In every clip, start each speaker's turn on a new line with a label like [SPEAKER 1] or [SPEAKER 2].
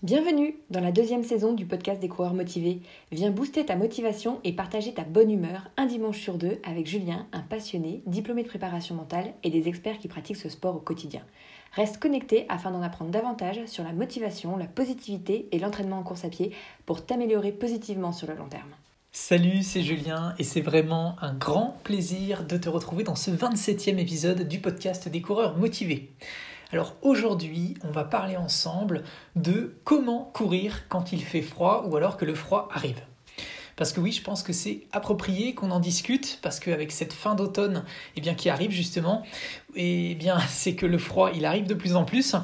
[SPEAKER 1] Bienvenue dans la deuxième saison du podcast des coureurs motivés. Viens booster ta motivation et partager ta bonne humeur un dimanche sur deux avec Julien, un passionné, diplômé de préparation mentale et des experts qui pratiquent ce sport au quotidien. Reste connecté afin d'en apprendre davantage sur la motivation, la positivité et l'entraînement en course à pied pour t'améliorer positivement sur le long terme.
[SPEAKER 2] Salut, c'est Julien et c'est vraiment un grand plaisir de te retrouver dans ce 27e épisode du podcast des coureurs motivés. Alors aujourd'hui, on va parler ensemble de comment courir quand il fait froid ou alors que le froid arrive. Parce que oui, je pense que c'est approprié qu'on en discute, parce qu'avec cette fin d'automne eh qui arrive justement, eh bien, c'est que le froid, il arrive de plus en plus.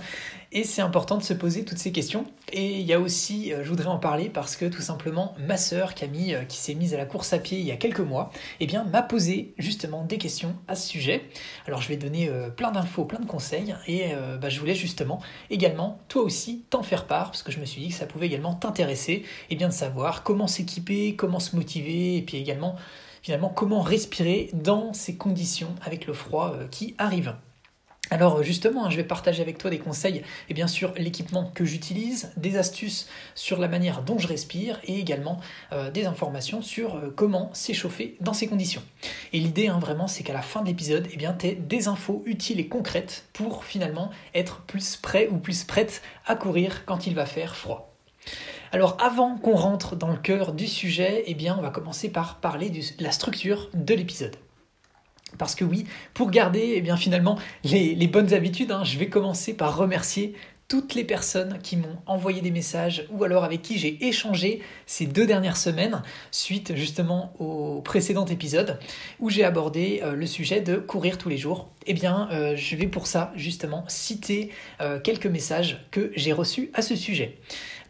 [SPEAKER 2] Et c'est important de se poser toutes ces questions. Et il y a aussi, euh, je voudrais en parler parce que tout simplement, ma sœur Camille, euh, qui s'est mise à la course à pied il y a quelques mois, eh m'a posé justement des questions à ce sujet. Alors je vais donner euh, plein d'infos, plein de conseils, et bah, je voulais justement également, toi aussi, t'en faire part, parce que je me suis dit que ça pouvait également t'intéresser, eh bien de savoir comment s'équiper, comment se motiver, et puis également, finalement, comment respirer dans ces conditions avec le froid qui arrive. Alors justement, hein, je vais partager avec toi des conseils et bien sûr l'équipement que j'utilise, des astuces sur la manière dont je respire et également euh, des informations sur euh, comment s'échauffer dans ces conditions. Et l'idée hein, vraiment c'est qu'à la fin de l'épisode, eh bien tu des infos utiles et concrètes pour finalement être plus prêt ou plus prête à courir quand il va faire froid. Alors avant qu'on rentre dans le cœur du sujet, eh bien on va commencer par parler de la structure de l'épisode. Parce que oui, pour garder eh bien, finalement les, bonnes habitudes, hein, je vais commencer par remercier toutes les personnes qui m'ont envoyé des messages ou alors avec qui j'ai échangé ces deux dernières semaines suite justement au précédent épisode où j'ai abordé euh, le sujet de courir tous les jours. Eh bien, euh, je vais pour ça justement citer euh, quelques messages que j'ai reçus à ce sujet.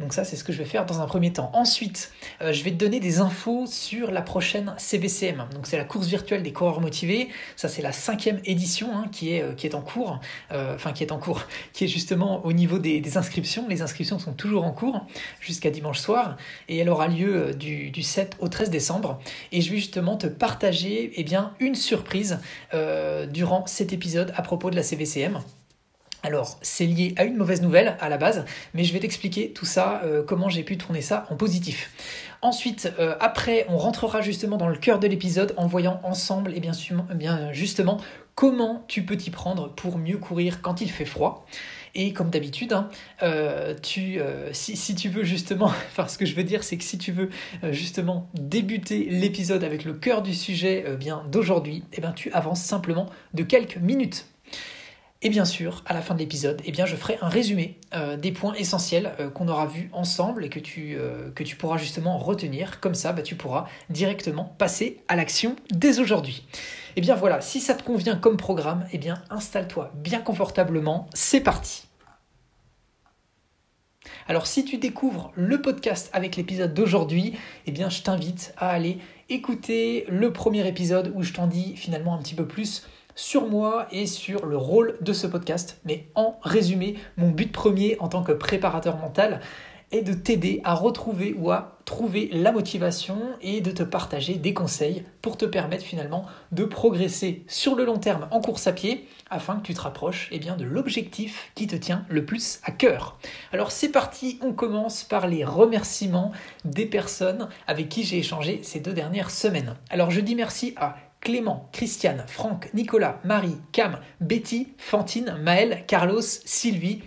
[SPEAKER 2] Donc ça, c'est ce que je vais faire dans un premier temps. Ensuite, euh, je vais te donner des infos sur la prochaine CVCM. Donc c'est la course virtuelle des coureurs motivés. Ça, c'est la cinquième édition hein, qui, est, euh, qui est en cours. Euh, enfin, qui est en cours, qui est justement au niveau des, inscriptions. Les inscriptions sont toujours en cours jusqu'à dimanche soir. Et elle aura lieu du, 7 au 13 décembre. Et je vais justement te partager eh bien, une surprise durant cet épisode à propos de la CVCM. Alors, c'est lié à une mauvaise nouvelle à la base, mais je vais t'expliquer tout ça, euh, comment j'ai pu tourner ça en positif. Ensuite, euh, après, on rentrera justement dans le cœur de l'épisode en voyant ensemble, et bien, eh bien justement, comment tu peux t'y prendre pour mieux courir quand il fait froid. Et comme d'habitude, hein, euh, si, tu veux justement, enfin ce que je veux dire, c'est que si tu veux justement débuter l'épisode avec le cœur du sujet bien d'aujourd'hui, eh bien tu avances simplement de quelques minutes. Et bien sûr, à la fin de l'épisode, eh je ferai un résumé euh, des points essentiels euh, qu'on aura vus ensemble et que tu, euh, que tu pourras justement retenir. Comme ça, bah, tu pourras directement passer à l'action dès aujourd'hui. Et eh bien voilà, si ça te convient comme programme, eh bien installe-toi bien confortablement. C'est parti. Alors si tu découvres le podcast avec l'épisode d'aujourd'hui, eh bien je t'invite à aller écouter le premier épisode où je t'en dis finalement un petit peu plus sur moi et sur le rôle de ce podcast. Mais en résumé, mon but premier en tant que préparateur mental est de t'aider à retrouver ou à trouver la motivation et de te partager des conseils pour te permettre finalement de progresser sur le long terme en course à pied afin que tu te rapproches eh bien, de l'objectif qui te tient le plus à cœur. Alors c'est parti, on commence par les remerciements des personnes avec qui j'ai échangé ces deux dernières semaines. Alors je dis merci à Clément, Christiane, Franck, Nicolas, Marie, Cam, Betty, Fantine, Maëlle, Carlos, Sylvie,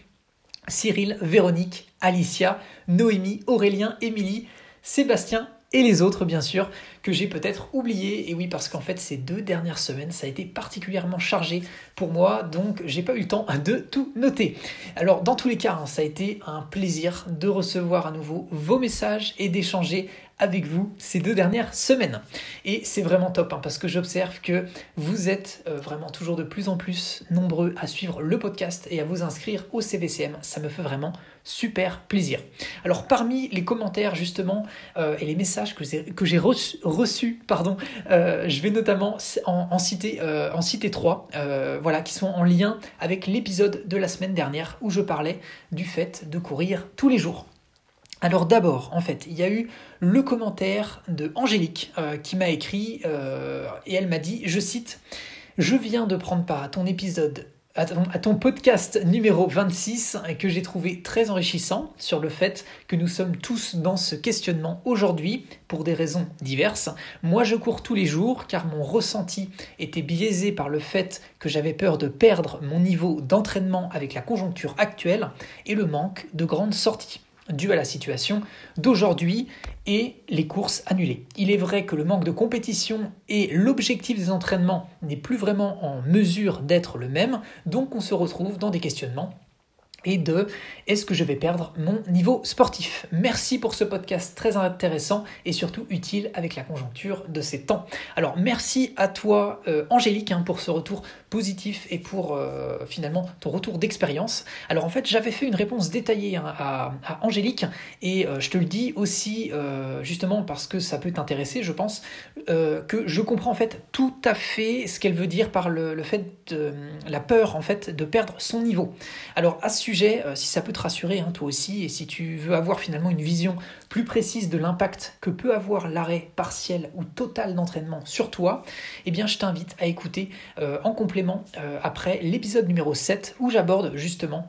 [SPEAKER 2] Cyril, Véronique, Alicia, Noémie, Aurélien, Émilie, Sébastien et les autres bien sûr que j'ai peut-être oublié et oui parce qu'en fait ces deux dernières semaines ça a été particulièrement chargé pour moi donc j'ai pas eu le temps de tout noter alors dans tous les cas hein, ça a été un plaisir de recevoir à nouveau vos messages et d'échanger avec vous ces deux dernières semaines. Et c'est vraiment top hein, parce que j'observe que vous êtes euh, vraiment toujours de plus en plus nombreux à suivre le podcast et à vous inscrire au CVCM. Ça me fait vraiment super plaisir. Alors parmi les commentaires justement euh, et les messages que j'ai reçus, pardon, euh, je vais notamment en, citer, en citer trois, voilà, qui sont en lien avec l'épisode de la semaine dernière où je parlais du fait de courir tous les jours. Alors d'abord, en fait, il y a eu le commentaire de Angélique euh, qui m'a écrit euh, et elle m'a dit, je cite, Je viens de prendre part à ton épisode à ton, podcast numéro 26 que j'ai trouvé très enrichissant sur le fait que nous sommes tous dans ce questionnement aujourd'hui pour des raisons diverses. Moi je cours tous les jours car mon ressenti était biaisé par le fait que j'avais peur de perdre mon niveau d'entraînement avec la conjoncture actuelle et le manque de grandes sorties dû à la situation d'aujourd'hui et les courses annulées. Il est vrai que le manque de compétition et l'objectif des entraînements n'est plus vraiment en mesure d'être le même, donc on se retrouve dans des questionnements et de est-ce que je vais perdre mon niveau sportif Merci pour ce podcast très intéressant et surtout utile avec la conjoncture de ces temps. Alors merci à toi euh, Angélique hein, pour ce retour positif et pour euh, finalement ton retour d'expérience. Alors en fait j'avais fait une réponse détaillée hein, à, Angélique et euh, je te le dis aussi justement parce que ça peut t'intéresser je pense que je comprends en fait tout à fait ce qu'elle veut dire par le, fait de la peur en fait de perdre son niveau. Alors à euh, si ça peut te rassurer, hein, toi aussi, et si tu veux avoir finalement une vision plus précise de l'impact que peut avoir l'arrêt partiel ou total d'entraînement sur toi, eh bien je t'invite à écouter euh, en complément euh, après l'épisode numéro 7 où j'aborde justement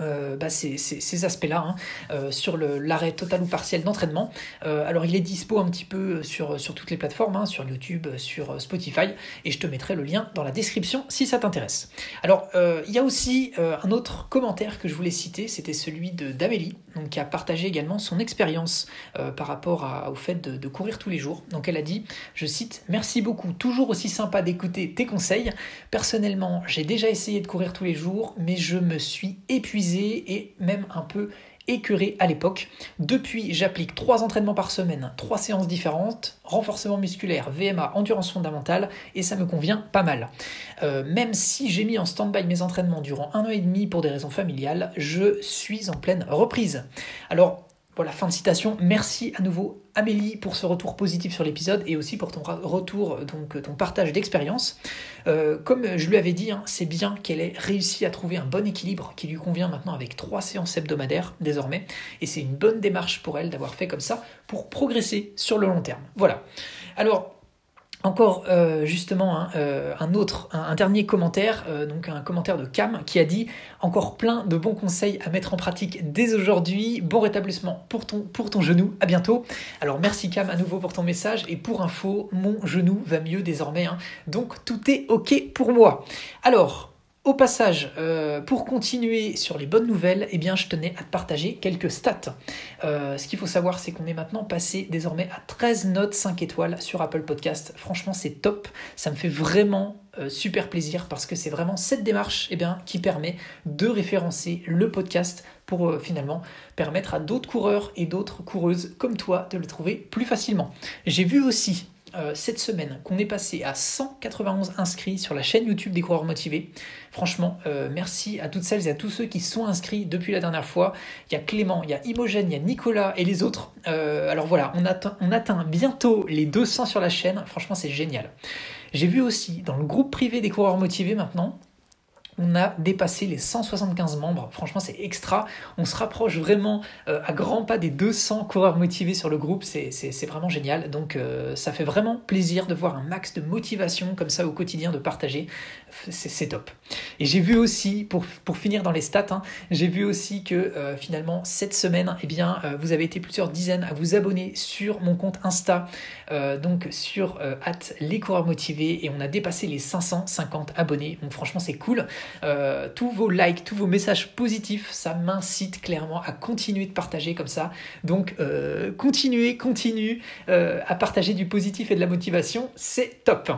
[SPEAKER 2] euh, bah, ces, aspects-là hein, euh, sur l'arrêt total ou partiel d'entraînement. Euh, alors il est dispo un petit peu sur, toutes les plateformes, hein, sur YouTube, sur Spotify, et je te mettrai le lien dans la description si ça t'intéresse. Alors il y a aussi un autre commentaire que je voulais citer, c'était celui d'Amélie, qui a partagé également son expérience par rapport au fait de, de, courir tous les jours. Donc elle a dit, je cite, Merci beaucoup, toujours aussi sympa d'écouter tes conseils. Personnellement, j'ai déjà essayé de courir tous les jours, mais je me suis épuisé et même un peu écœuré à l'époque. Depuis, j'applique trois entraînements par semaine, trois séances différentes, renforcement musculaire, VMA, endurance fondamentale, et ça me convient pas mal. Euh, même si j'ai mis en stand-by mes entraînements durant un an et demi pour des raisons familiales, je suis en pleine reprise. Alors, voilà, fin de citation. Merci à nouveau Amélie pour ce retour positif sur l'épisode et aussi pour ton retour, donc ton partage d'expérience. Euh, comme je lui avais dit, hein, c'est bien qu'elle ait réussi à trouver un bon équilibre qui lui convient maintenant avec trois séances hebdomadaires désormais. Et c'est une bonne démarche pour elle d'avoir fait comme ça pour progresser sur le long terme. Voilà. Alors, encore euh, justement hein, euh, un autre, un, dernier commentaire, euh, donc un commentaire de Cam qui a dit encore plein de bons conseils à mettre en pratique dès aujourd'hui. Bon rétablissement pour ton, pour ton genou. À bientôt. Alors merci Cam à nouveau pour ton message et pour info, mon genou va mieux désormais. Hein. donc tout est ok pour moi. Alors au passage, euh, pour continuer sur les bonnes nouvelles, eh bien, je tenais à te partager quelques stats. Euh, ce qu'il faut savoir, c'est qu'on est maintenant passé désormais à 13 notes 5 étoiles sur Apple Podcast. Franchement, c'est top. Ça me fait vraiment euh, super plaisir parce que c'est vraiment cette démarche eh qui permet de référencer le podcast pour finalement permettre à d'autres coureurs et d'autres coureuses comme toi de le trouver plus facilement. J'ai vu aussi euh, cette semaine qu'on est passé à 191 inscrits sur la chaîne YouTube des coureurs motivés. Franchement, euh, merci à toutes celles et à tous ceux qui sont inscrits depuis la dernière fois. Il y a Clément, il y a Imogène, il y a Nicolas et les autres. Euh, alors voilà, on atteint, on atteint bientôt les 200 sur la chaîne. Franchement, c'est génial. J'ai vu aussi dans le groupe privé des coureurs motivés maintenant, on a dépassé les 175 membres. Franchement, c'est extra. On se rapproche vraiment euh, à grands pas des 200 coureurs motivés sur le groupe. C'est vraiment génial. Donc, euh, ça fait vraiment plaisir de voir un max de motivation comme ça au quotidien, de partager. C'est top. Et j'ai vu aussi, pour, finir dans les stats, hein, j'ai vu aussi que euh, finalement, cette semaine, eh bien, vous avez été plusieurs dizaines à vous abonner sur mon compte Insta, donc sur les coureurs motivés, et on a dépassé les 550 abonnés. Donc, franchement, c'est cool. Euh, tous vos likes, tous vos messages positifs, ça m'incite clairement à continuer de partager comme ça. Donc euh, continuez, continuez euh, à partager du positif et de la motivation, c'est top.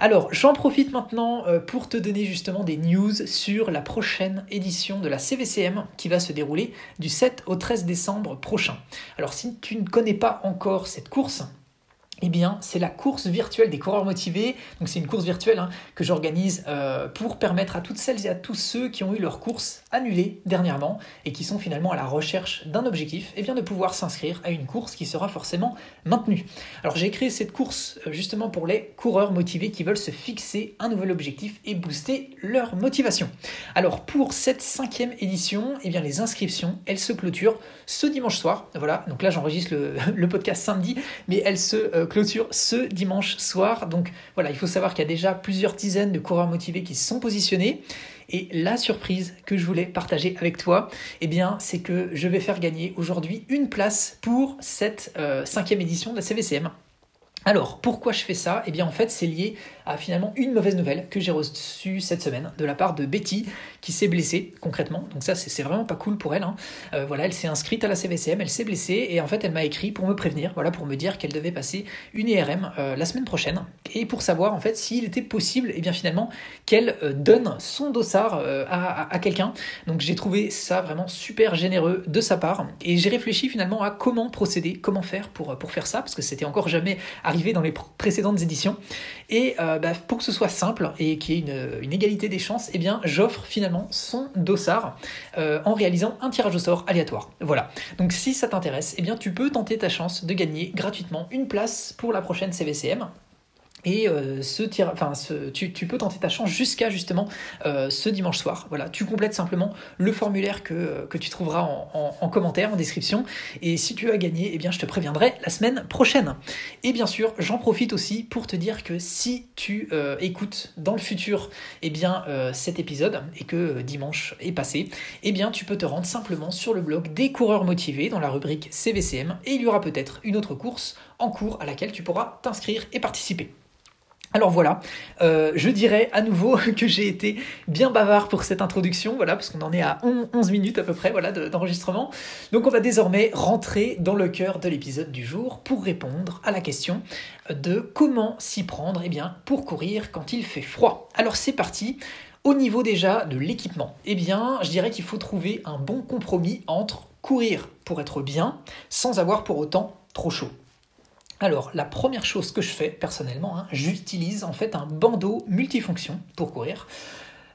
[SPEAKER 2] Alors j'en profite maintenant pour te donner justement des news sur la prochaine édition de la CVCM qui va se dérouler du 7 au 13 décembre prochain. Alors si tu ne connais pas encore cette course, eh bien, c'est la course virtuelle des coureurs motivés. Donc, c'est une course virtuelle hein, que j'organise euh, pour permettre à toutes celles et à tous ceux qui ont eu leur course annulée dernièrement et qui sont finalement à la recherche d'un objectif, eh bien, de pouvoir s'inscrire à une course qui sera forcément maintenue. Alors, j'ai créé cette course euh, justement pour les coureurs motivés qui veulent se fixer un nouvel objectif et booster leur motivation. Alors, pour cette cinquième édition, eh bien, les inscriptions, elles se clôturent ce dimanche soir. Voilà, donc là, j'enregistre le, podcast samedi, mais elles se euh, clôture ce dimanche soir. Donc voilà, il faut savoir qu'il y a déjà plusieurs dizaines de coureurs motivés qui se sont positionnés. Et la surprise que je voulais partager avec toi, eh bien, c'est que je vais faire gagner aujourd'hui une place pour cette euh, cinquième édition de la CVCM. Alors, pourquoi je fais ça? Eh bien, en fait, c'est lié à finalement une mauvaise nouvelle que j'ai reçue cette semaine de la part de Betty, qui s'est blessée concrètement. Donc ça, c'est vraiment pas cool pour elle. Hein. Euh, voilà, elle s'est inscrite à la CVCM, elle s'est blessée, et en fait, elle m'a écrit pour me prévenir, voilà, pour me dire qu'elle devait passer une IRM euh, la semaine prochaine, et pour savoir en fait s'il était possible, eh bien finalement, qu'elle euh, donne son dossard à, à quelqu'un. Donc j'ai trouvé ça vraiment super généreux de sa part, et j'ai réfléchi finalement à comment procéder, comment faire pour, pour faire ça, parce que c'était encore jamais arrivé dans les précédentes éditions. Et bah, pour que ce soit simple et qu'il y ait une, égalité des chances, eh bien j'offre finalement son dossard euh, en réalisant un tirage au sort aléatoire. Voilà. Donc si ça t'intéresse, eh bien tu peux tenter ta chance de gagner gratuitement une place pour la prochaine CVCM. Et euh, tu, peux tenter ta chance jusqu'à justement euh, ce dimanche soir. Voilà, tu complètes simplement le formulaire que, que tu trouveras en, en, commentaire, en description. Et si tu as gagné, eh bien, je te préviendrai la semaine prochaine. Et bien sûr, j'en profite aussi pour te dire que si tu euh, écoutes dans le futur, eh bien, cet épisode et que dimanche est passé, eh bien, tu peux te rendre simplement sur le blog des coureurs motivés dans la rubrique CVCM et il y aura peut-être une autre course en cours à laquelle tu pourras t'inscrire et participer. Alors voilà, euh, je dirais à nouveau que j'ai été bien bavard pour cette introduction, voilà, parce qu'on en est à 11 minutes à peu près voilà, d'enregistrement. Donc on va désormais rentrer dans le cœur de l'épisode du jour pour répondre à la question de comment s'y prendre eh bien, pour courir quand il fait froid. Alors c'est parti. Au niveau déjà de l'équipement, eh bien, je dirais qu'il faut trouver un bon compromis entre courir pour être bien sans avoir pour autant trop chaud. Alors, la première chose que je fais personnellement, hein, j'utilise en fait un bandeau multifonction pour courir.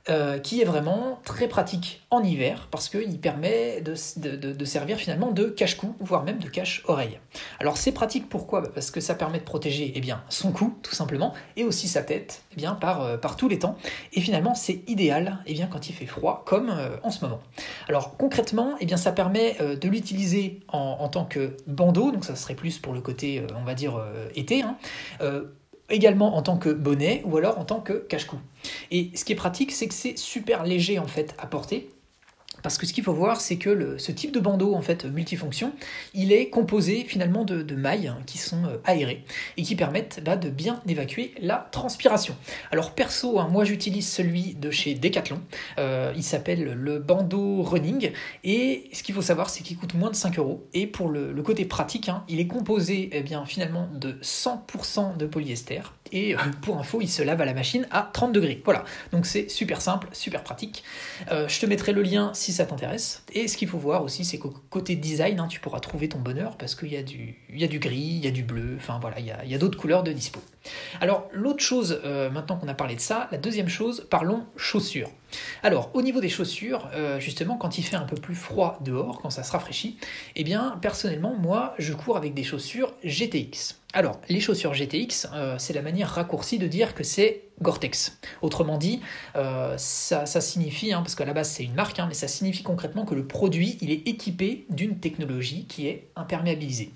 [SPEAKER 2] Euh, qui est vraiment très pratique en hiver parce qu'il permet de, servir finalement de cache-cou, voire même de cache-oreille. Alors c'est pratique pourquoi? Bah, Parce que ça permet de protéger eh bien, son cou tout simplement et aussi sa tête eh bien, par, euh, par tous les temps. Et finalement c'est idéal eh bien, quand il fait froid comme euh, en ce moment. Alors concrètement eh bien, ça permet de l'utiliser en, tant que bandeau, donc ça serait plus pour le côté on va dire été. Hein, également en tant que bonnet ou alors en tant que cache-cou. Et ce qui est pratique, c'est que c'est super léger en fait à porter. Parce que ce qu'il faut voir, c'est que ce type de bandeau en fait multifonction, il est composé finalement de, mailles qui sont euh, aérées et qui permettent bah, de bien évacuer la transpiration. Alors perso, hein, moi j'utilise celui de chez Decathlon. Euh, il s'appelle le bandeau running et ce qu'il faut savoir, c'est qu'il coûte moins de 5 euros. Et pour le, côté pratique, hein, il est composé eh finalement de 100% de polyester et euh, pour info, il se lave à la machine à 30 degrés. Voilà, donc c'est super simple, super pratique. je te mettrai le lien si ça t'intéresse. Et ce qu'il faut voir aussi, c'est qu'au côté design, hein, tu pourras trouver ton bonheur parce qu'il y, a du, y a du gris, il y a du bleu, enfin voilà, il y a, d'autres couleurs de dispo. Alors, l'autre chose, euh, maintenant qu'on a parlé de ça, la deuxième chose, parlons chaussures. Alors, au niveau des chaussures, euh, justement, quand il fait un peu plus froid dehors, quand ça se rafraîchit, eh bien, personnellement, moi, je cours avec des chaussures GTX. Alors, les chaussures GTX, euh, c'est la manière raccourcie de dire que c'est Gore-Tex. Autrement dit, ça, signifie, hein, parce qu'à la base c'est une marque, hein, mais ça signifie concrètement que le produit, il est équipé d'une technologie qui est imperméabilisée.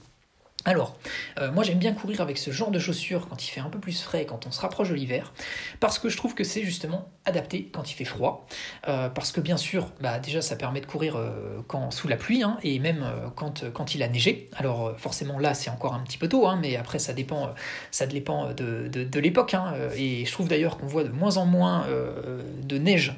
[SPEAKER 2] Alors, euh, moi j'aime bien courir avec ce genre de chaussures quand il fait un peu plus frais, quand on se rapproche de l'hiver, parce que je trouve que c'est justement adapté quand il fait froid, euh, parce que bien sûr, bah, déjà ça permet de courir euh, quand, sous la pluie, hein, et même quand, il a neigé. Alors forcément là c'est encore un petit peu tôt, hein, mais après ça dépend, ça dépend de, l'époque, hein, et je trouve d'ailleurs qu'on voit de moins en moins de neige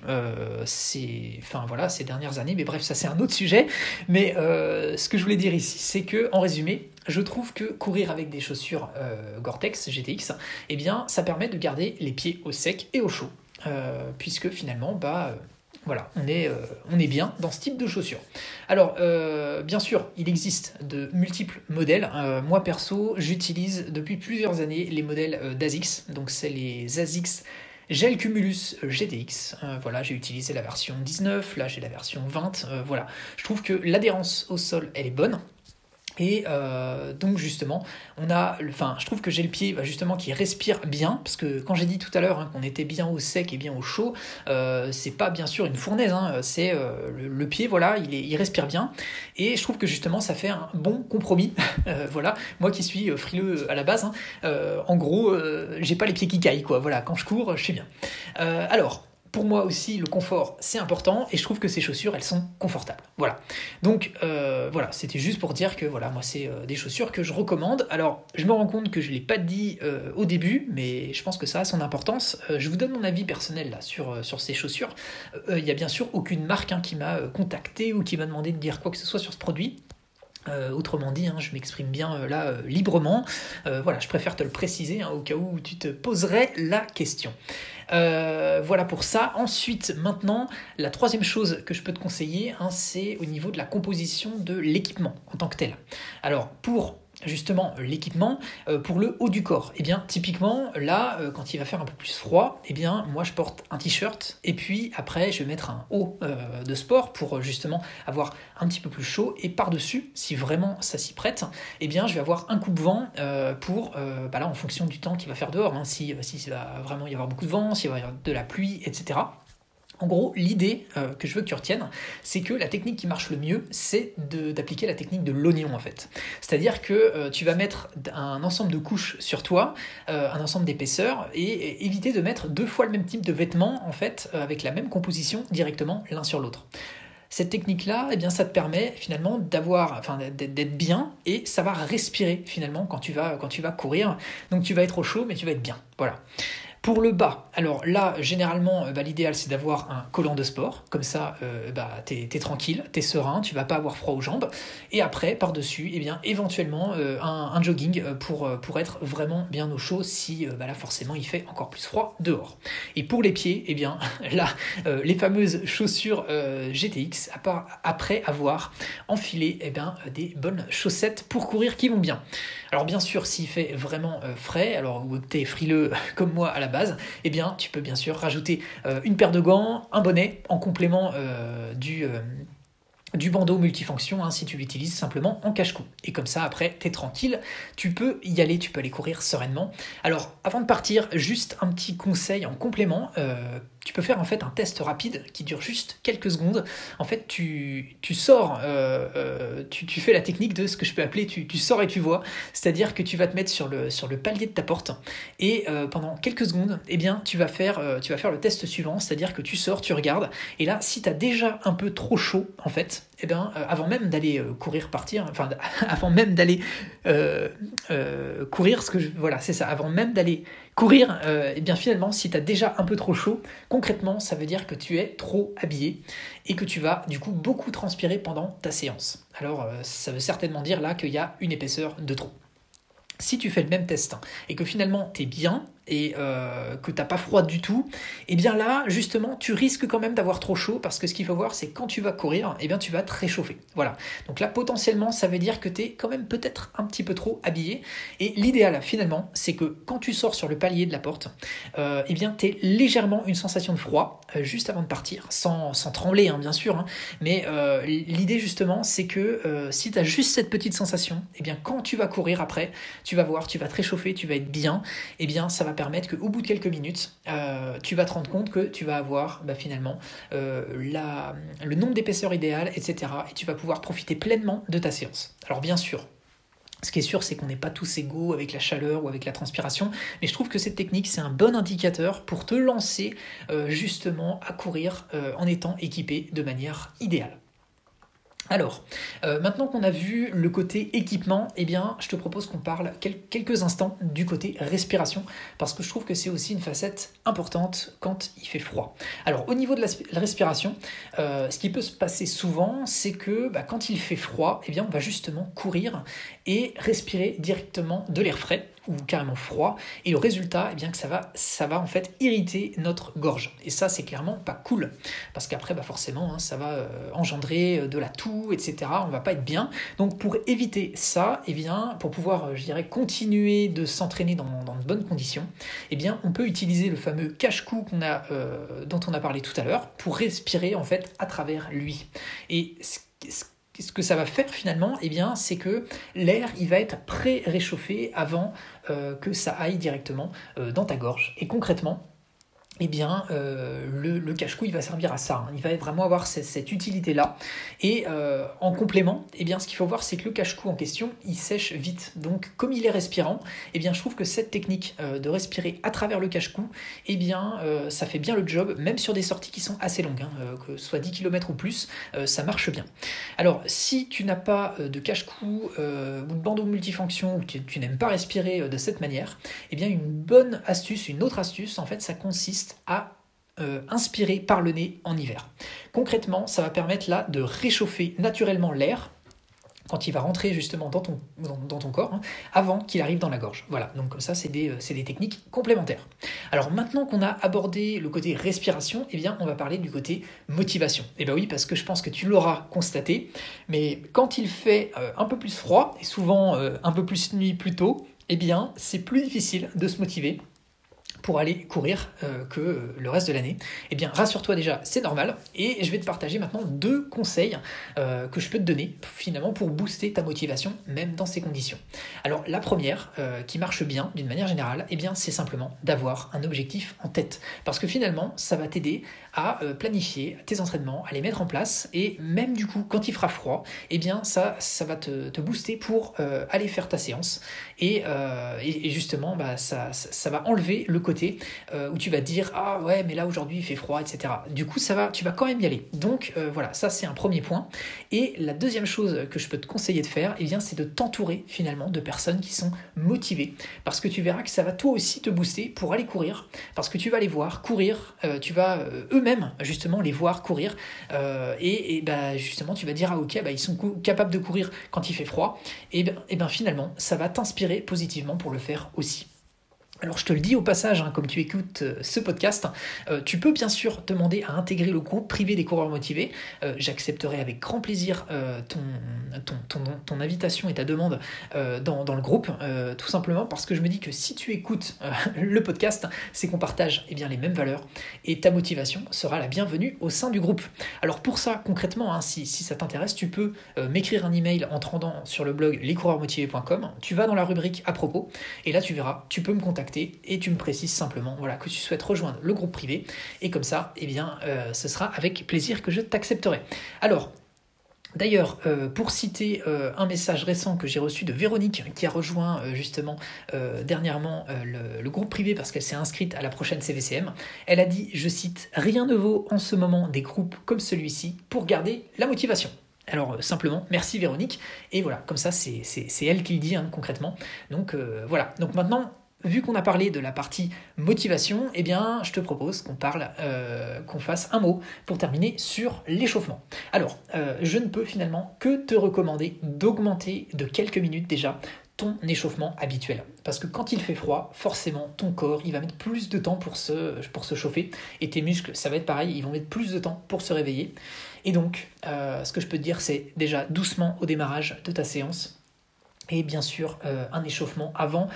[SPEAKER 2] ces, voilà, ces dernières années, mais bref ça c'est un autre sujet, mais ce que je voulais dire ici, c'est que en résumé, je trouve que courir avec des chaussures euh, Gore-Tex GTX, eh bien, ça permet de garder les pieds au sec et au chaud, euh, puisque finalement, bah, euh, voilà, on est, bien dans ce type de chaussures. Alors, bien sûr, il existe de multiples modèles. moi, perso, j'utilise depuis plusieurs années les modèles d'ASICS, donc c'est les ASICS Gel Cumulus GTX, voilà, j'ai utilisé la version 19, là j'ai la version 20, voilà. Je trouve que l'adhérence au sol, elle est bonne, et euh, donc justement, on a, enfin, je trouve que j'ai le pied bah, justement qui respire bien, parce que quand j'ai dit tout à l'heure hein, qu'on était bien au sec et bien au chaud, euh, c'est pas bien sûr une fournaise, hein, c'est euh, le, pied, voilà, il, respire bien, et je trouve que justement ça fait un bon compromis, voilà, moi qui suis frileux à la base, hein, en gros, j'ai pas les pieds qui caillent, quoi, voilà, quand je cours, je suis bien. alors, pour moi aussi, le confort, c'est important et je trouve que ces chaussures, elles sont confortables. Voilà. Donc euh, voilà, c'était juste pour dire que voilà, moi, c'est euh, des chaussures que je recommande. Alors, je me rends compte que je ne l'ai pas dit euh, au début, mais je pense que ça a son importance. je vous donne mon avis personnel là sur, sur ces chaussures. Il n'y a bien sûr aucune marque hein, qui m'a contacté ou qui m'a demandé de dire quoi que ce soit sur ce produit. autrement dit, hein, je m'exprime bien là librement. voilà, je préfère te le préciser hein, au cas où tu te poserais la question. Euh, voilà pour ça. Ensuite, maintenant, la troisième chose que je peux te conseiller, hein, c'est au niveau de la composition de l'équipement en tant que tel. Alors, pour justement l'équipement euh, pour le haut du corps. Et eh bien typiquement là euh, quand il va faire un peu plus froid, et eh bien moi je porte un t-shirt et puis après je vais mettre un haut euh, de sport pour justement avoir un petit peu plus chaud et par-dessus si vraiment ça s'y prête, et eh bien je vais avoir un coup de vent pour bah là en fonction du temps qu'il va faire dehors, hein, si, si va vraiment y avoir beaucoup de vent, s'il va y avoir de la pluie, etc. En gros, l'idée euh, que je veux que tu retiennes, c'est que la technique qui marche le mieux, c'est d'appliquer la technique de l'oignon en fait. C'est-à-dire que euh, tu vas mettre un ensemble de couches sur toi, euh, un ensemble d'épaisseurs, et, éviter de mettre deux fois le même type de vêtements en fait, avec la même composition directement l'un sur l'autre. Cette technique-là, eh bien, ça te permet finalement d'avoir, enfin, d'être bien et ça va respirer finalement quand tu vas, quand tu vas courir. Donc tu vas être au chaud, mais tu vas être bien. Voilà. Pour le bas, alors là, généralement, euh, bah, l'idéal c'est d'avoir un collant de sport, comme ça, euh, bah, t'es es tranquille, t'es serein, tu vas pas avoir froid aux jambes. Et après, par-dessus, eh bien, éventuellement, euh, un, jogging pour, pour être vraiment bien au chaud si bah, là, forcément, il fait encore plus froid dehors. Et pour les pieds, eh bien, là, les fameuses chaussures GTX, après avoir enfilé eh bien, des bonnes chaussettes pour courir qui vont bien. Alors bien sûr, s'il fait vraiment frais, alors ou t'es frileux comme moi à la base, eh bien, tu peux bien sûr rajouter euh, une paire de gants, un bonnet en complément euh, du, euh, du bandeau multifonction hein, si tu l'utilises simplement en cache-cou. Et comme ça, après, tu es tranquille, tu peux y aller, tu peux aller courir sereinement. Alors, avant de partir, juste un petit conseil en complément tu peux faire en fait un test rapide qui dure juste quelques secondes. En fait, tu, tu sors, euh, euh, tu, fais la technique de ce que je peux appeler tu, tu sors et tu vois. C'est-à-dire que tu vas te mettre sur le, sur le palier de ta porte et euh, pendant quelques secondes, eh bien, tu vas, faire, tu vas faire le test suivant. C'est-à-dire que tu sors, tu regardes et là, si tu as déjà un peu trop chaud, en fait, eh bien, avant même d'aller courir, partir, enfin, avant même d'aller courir, ce que voilà, c'est ça, avant même d'aller Courir, et euh, eh bien finalement, si tu as déjà un peu trop chaud, concrètement, ça veut dire que tu es trop habillé et que tu vas du coup beaucoup transpirer pendant ta séance. Alors, euh, ça veut certainement dire là qu'il y a une épaisseur de trop. Si tu fais le même test et que finalement tu es bien, et euh, que t'as pas froid du tout, et eh bien là, justement, tu risques quand même d'avoir trop chaud parce que ce qu'il faut voir, c'est quand tu vas courir, et eh bien tu vas te réchauffer. Voilà. Donc là, potentiellement, ça veut dire que tu es quand même peut-être un petit peu trop habillé. Et l'idéal, finalement, c'est que quand tu sors sur le palier de la porte, euh, et eh bien tu légèrement une sensation de froid euh, juste avant de partir, sans, trembler, hein, bien sûr. Hein. mais euh, l'idée, justement, c'est que si tu as juste cette petite sensation, et bien quand tu vas courir après, tu vas voir, tu vas te réchauffer, tu vas être bien, et bien ça va permettre qu'au bout de quelques minutes, euh, tu vas te rendre compte que tu vas avoir bah, finalement euh, le nombre d'épaisseurs idéal, etc. Et tu vas pouvoir profiter pleinement de ta séance. Alors bien sûr, ce qui est sûr, c'est qu'on n'est pas tous égaux avec la chaleur ou avec la transpiration, mais je trouve que cette technique, c'est un bon indicateur pour te lancer euh, justement à courir en étant équipé de manière idéale. Alors, euh, maintenant qu'on a vu le côté équipement, eh je te propose qu'on parle quelques instants du côté respiration, parce que je trouve que c'est aussi une facette importante quand il fait froid. Alors, au niveau de la, respiration, euh, ce qui peut se passer souvent, c'est que bah, quand il fait froid, eh bien, on va justement courir et respirer directement de l'air frais ou carrément froid. Et le résultat, eh bien que ça va, ça va en fait irriter notre gorge. Et ça, c'est clairement pas cool. Parce qu'après, bah forcément, hein, ça va euh, engendrer euh, de la toux, etc. On va pas être bien. Donc pour éviter ça, eh bien, pour pouvoir, euh, je dirais, continuer de s'entraîner dans, dans, de bonnes conditions, eh bien, on peut utiliser le fameux cache-cou qu'on a, dont on a parlé tout à l'heure pour respirer en fait à travers lui. Et ce, que ça va faire finalement, eh bien, c'est que l'air il va être pré-réchauffé avant que ça aille directement euh, dans ta gorge. Et concrètement, eh bien, euh, le, cache-cou, il va servir à ça. Hein. Il va vraiment avoir cette, utilité-là. Et euh, en complément, eh bien, ce qu'il faut voir, c'est que le cache-cou en question, il sèche vite. Donc, comme il est respirant, eh bien, je trouve que cette technique euh, de respirer à travers le cache-cou, eh bien, ça fait bien le job, même sur des sorties qui sont assez longues, hein, que ce soit 10 km ou plus, ça marche bien. Alors, si tu n'as pas de cache-cou ou de bandeau multifonction, ou tu, tu n'aimes pas respirer de cette manière, eh bien, une bonne astuce, une autre astuce, en fait, ça consiste à euh, inspirer par le nez en hiver. Concrètement, ça va permettre là de réchauffer naturellement l'air quand il va rentrer justement dans ton, corps, hein, avant qu'il arrive dans la gorge. Voilà, donc comme ça, c'est des, euh, techniques complémentaires. Alors maintenant qu'on a abordé le côté respiration, eh bien, on va parler du côté motivation. Eh bien oui, parce que je pense que tu l'auras constaté, mais quand il fait euh, un peu plus froid, et souvent un peu plus nuit plus tôt, eh bien, c'est plus difficile de se motiver pour aller courir euh, que le reste de l'année Eh bien, rassure-toi déjà, c'est normal. Et je vais te partager maintenant deux conseils euh, que je peux te donner finalement pour booster ta motivation, même dans ces conditions. Alors, la première, euh, qui marche bien d'une manière générale, eh bien, c'est simplement d'avoir un objectif en tête. Parce que finalement, ça va t'aider à planifier tes entraînements, à les mettre en place. Et même du coup, quand il fera froid, eh bien, ça, ça va te, booster pour aller faire ta séance. Et, justement, bah, ça, ça va enlever le côté euh, où tu vas dire ah ouais mais là aujourd'hui il fait froid etc. Du coup ça va, tu vas quand même y aller. Donc euh, voilà, ça c'est un premier point. Et la deuxième chose que je peux te conseiller de faire, et eh bien c'est de t'entourer finalement de personnes qui sont motivées, parce que tu verras que ça va toi aussi te booster pour aller courir, parce que tu vas les voir courir, euh, tu vas eux-mêmes justement les voir courir, et, et bah, justement tu vas dire ah ok bah, ils sont capables de courir quand il fait froid, et ben, et ben finalement ça va t'inspirer positivement pour le faire aussi. Alors je te le dis au passage, hein, comme tu écoutes euh, ce podcast, euh, tu peux bien sûr demander à intégrer le groupe privé des coureurs motivés. Euh, j'accepterai avec grand plaisir ton, invitation et ta demande dans, le groupe, tout simplement parce que je me dis que si tu écoutes le podcast, c'est qu'on partage eh les mêmes valeurs et ta motivation sera la bienvenue au sein du groupe. Alors pour ça, concrètement, hein, si, si, ça t'intéresse, tu peux m'écrire un email en te rendant sur le blog lescoureursmotivés.com. Tu vas dans la rubrique à propos et là tu verras, tu peux me contacter et tu me précises simplement voilà, que tu souhaites rejoindre le groupe privé et comme ça, eh bien, euh, ce sera avec plaisir que je t'accepterai. Alors, D'ailleurs, euh, pour citer euh, un message récent que j'ai reçu de Véronique, qui a rejoint justement dernièrement le, groupe privé parce qu'elle s'est inscrite à la prochaine CVCM, elle a dit, je cite, Rien ne vaut en ce moment des groupes comme celui-ci pour garder la motivation. Alors simplement, merci Véronique, et voilà, comme ça c'est elle qui le dit hein, concrètement. Donc voilà, donc maintenant vu qu'on a parlé de la partie motivation, eh bien, je te propose qu'on parle, euh, qu'on fasse un mot pour terminer sur l'échauffement. Alors, euh, je ne peux finalement que te recommander d'augmenter de quelques minutes déjà ton échauffement habituel. Parce que quand il fait froid, forcément, ton corps, il va mettre plus de temps pour se, pour se chauffer. Et tes muscles, ça va être pareil, ils vont mettre plus de temps pour se réveiller. Et donc, euh, ce que je peux te dire, c'est déjà doucement au démarrage de ta séance. Et bien sûr, un échauffement avant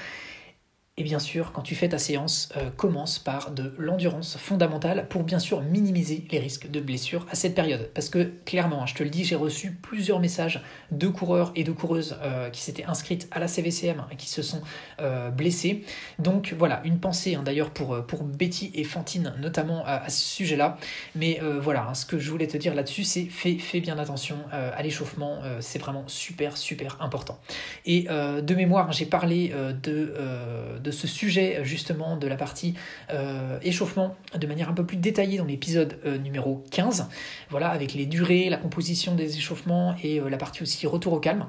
[SPEAKER 2] et bien sûr, quand tu fais ta séance, euh, commence par de l'endurance fondamentale pour bien sûr minimiser les risques de blessures à cette période. Parce que clairement, hein, je te le dis, j'ai reçu plusieurs messages de coureurs et de coureuses euh, qui s'étaient inscrites à la CVCM et qui se sont euh, blessés. Donc voilà, une pensée hein, d'ailleurs pour, pour Betty et Fantine notamment à, ce sujet-là. Mais voilà, hein, ce que je voulais te dire là-dessus, c'est fais, fais, bien attention à l'échauffement, c'est vraiment super super important. Et de mémoire, j'ai parlé de ce sujet justement de la partie euh, échauffement de manière un peu plus détaillée dans l'épisode euh, numéro 15, voilà, avec les durées, la composition des échauffements et euh, la partie aussi retour au calme.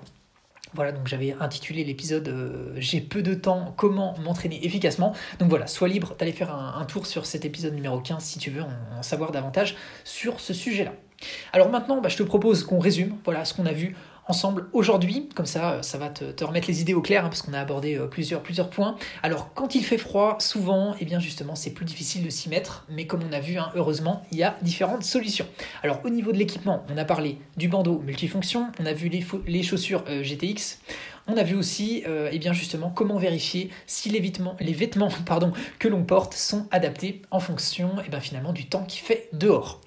[SPEAKER 2] Voilà, donc j'avais intitulé l'épisode J'ai peu de temps, comment m'entraîner efficacement. Donc voilà, sois libre d'aller faire un, tour sur cet épisode numéro 15 si tu veux en, savoir davantage sur ce sujet-là. Alors maintenant, bah, je te propose qu'on résume voilà, ce qu'on a vu aujourd'hui, comme ça euh, ça va te, remettre les idées au clair, hein, parce qu'on a abordé euh, plusieurs, plusieurs points. Alors quand il fait froid, souvent, et eh bien justement c'est plus difficile de s'y mettre, mais comme on a vu, hein, heureusement, il y a différentes solutions. Alors au niveau de l'équipement, on a parlé du bandeau multifonction, on a vu les, les chaussures euh, GTX, on a vu aussi et eh bien justement comment vérifier si les vêtements, les vêtements pardon, que l'on porte sont adaptés en fonction et eh bien finalement du temps qui fait dehors.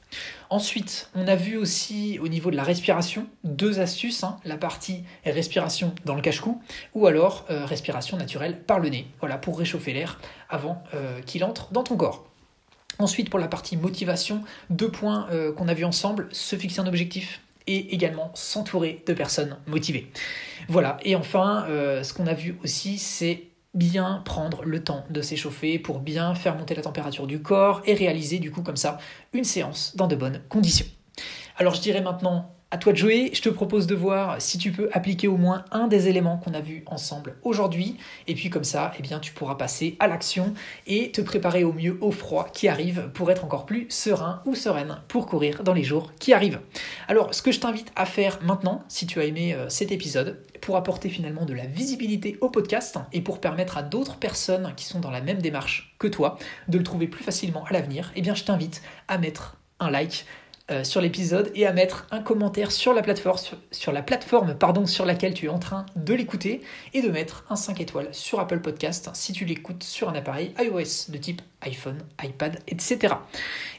[SPEAKER 2] Ensuite, on a vu aussi au niveau de la respiration deux astuces, hein. la partie respiration dans le cache-cou ou alors euh, respiration naturelle par le nez, voilà pour réchauffer l'air avant euh, qu'il entre dans ton corps. Ensuite, pour la partie motivation, deux points euh, qu'on a vus ensemble, se fixer un objectif et également s'entourer de personnes motivées. Voilà, et enfin, ce qu'on a vu aussi, c'est bien prendre le temps de s'échauffer pour bien faire monter la température du corps et réaliser du coup comme ça une séance dans de bonnes conditions. Alors je dirais maintenant à toi de jouer, je te propose de voir si tu peux appliquer au moins un des éléments qu'on a vus ensemble aujourd'hui. Et puis comme ça, eh bien, tu pourras passer à l'action et te préparer au mieux au froid qui arrive pour être encore plus serein ou sereine pour courir dans les jours qui arrivent. Alors ce que je t'invite à faire maintenant, si tu as aimé euh, cet épisode, pour apporter finalement de la visibilité au podcast et pour permettre à d'autres personnes qui sont dans la même démarche que toi de le trouver plus facilement à l'avenir, eh bien je t'invite à mettre un like euh, sur l'épisode et à mettre un commentaire sur la plateforme, sur, sur laquelle tu es en train de l'écouter et de mettre un 5 étoiles sur Apple Podcast si tu l'écoutes sur un appareil iOS de type iPhone, iPad, etc.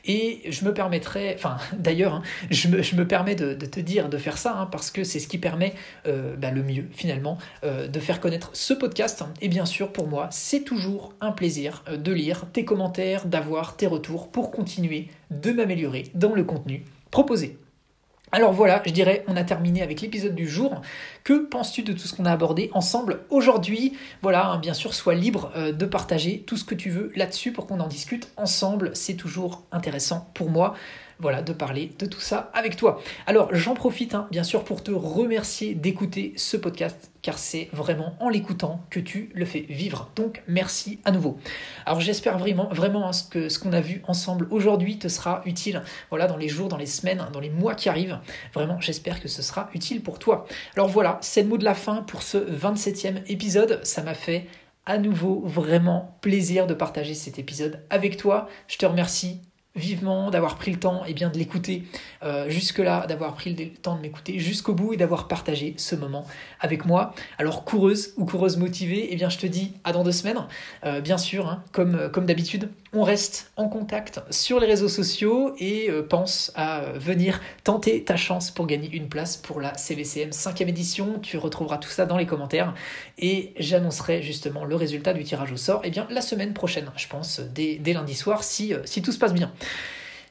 [SPEAKER 2] Et je me permettrai, enfin d'ailleurs, hein, je, me, permets de, te dire de faire ça hein, parce que c'est ce qui permet euh, bah, le mieux finalement euh, de faire connaître ce podcast. Et bien sûr, pour moi, c'est toujours un plaisir de lire tes commentaires, d'avoir tes retours pour continuer de m'améliorer dans le contenu proposé. Alors voilà, je dirais, on a terminé avec l'épisode du jour. Que penses-tu de tout ce qu'on a abordé ensemble aujourd'hui? Voilà, hein, bien sûr, sois libre euh, de partager tout ce que tu veux là-dessus pour qu'on en discute ensemble. C'est toujours intéressant pour moi voilà, de parler de tout ça avec toi. Alors j'en profite hein, bien sûr pour te remercier d'écouter ce podcast car c'est vraiment en l'écoutant que tu le fais vivre. Donc merci à nouveau. Alors j'espère vraiment, vraiment hein, que ce qu'on a vu ensemble aujourd'hui te sera utile voilà, dans les jours, dans les semaines, dans les mois qui arrivent. Vraiment j'espère que ce sera utile pour toi. Alors voilà, c'est le mot de la fin pour ce 27e épisode. Ça m'a fait à nouveau vraiment plaisir de partager cet épisode avec toi. Je te remercie vivement d'avoir pris le temps et eh bien, de l'écouter euh, jusque-là, d'avoir pris le temps de m'écouter jusqu'au bout et d'avoir partagé ce moment avec moi. Alors coureuse ou coureuse motivée, eh bien, je te dis à dans deux semaines. Euh, bien sûr, hein, euh, comme d'habitude, on reste en contact sur les réseaux sociaux et pense à venir tenter ta chance pour gagner une place pour la CVCM 5e édition. Tu retrouveras tout ça dans les commentaires et j'annoncerai justement le résultat du tirage au sort eh bien, la semaine prochaine, je pense, dès, lundi soir, si, si tout se passe bien.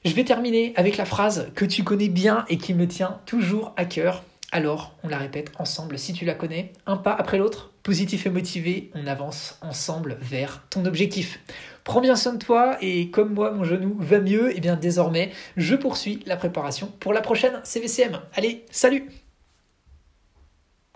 [SPEAKER 2] Je vais terminer avec la phrase que tu connais bien et qui me tient toujours à cœur. Alors, on la répète ensemble si tu la connais. Un pas après l'autre, positif et motivé, on avance ensemble vers ton objectif. Prends bien soin de toi et comme moi, mon genou va mieux, et eh bien désormais, je poursuis la préparation pour la prochaine CVCM. Allez, salut